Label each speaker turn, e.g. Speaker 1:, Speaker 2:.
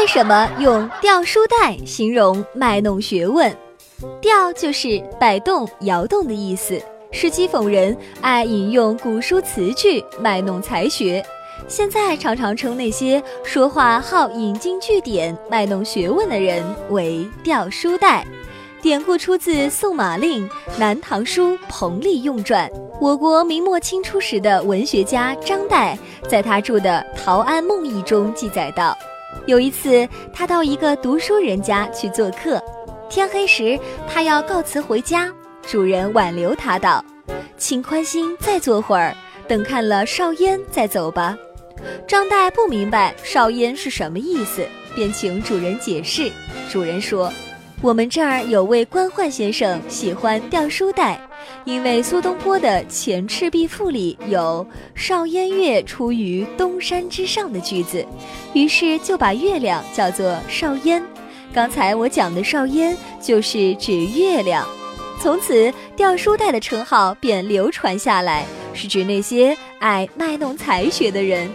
Speaker 1: 为什么用掉书袋形容卖弄学问？吊就是摆动、摇动的意思，是讥讽人爱引用古书词句卖弄才学。现在常常称那些说话好引经据典、卖弄学问的人为掉书袋。典故出自《宋马令·南唐书·彭丽用传》。我国明末清初时的文学家张岱，在他著的《陶庵梦忆》中记载道：有一次，他到一个读书人家去做客，天黑时，他要告辞回家，主人挽留他道：“请宽心，再坐会儿，等看了少焉再走吧。”张岱不明白少焉是什么意思，便请主人解释。主人说。我们这儿有位官宦先生喜欢掉书袋，因为苏东坡的《前赤壁赋》里有“少焉月出于东山之上”的句子，于是就把月亮叫做少焉。刚才我讲的少焉就是指月亮，从此掉书袋的称号便流传下来，是指那些爱卖弄才学的人。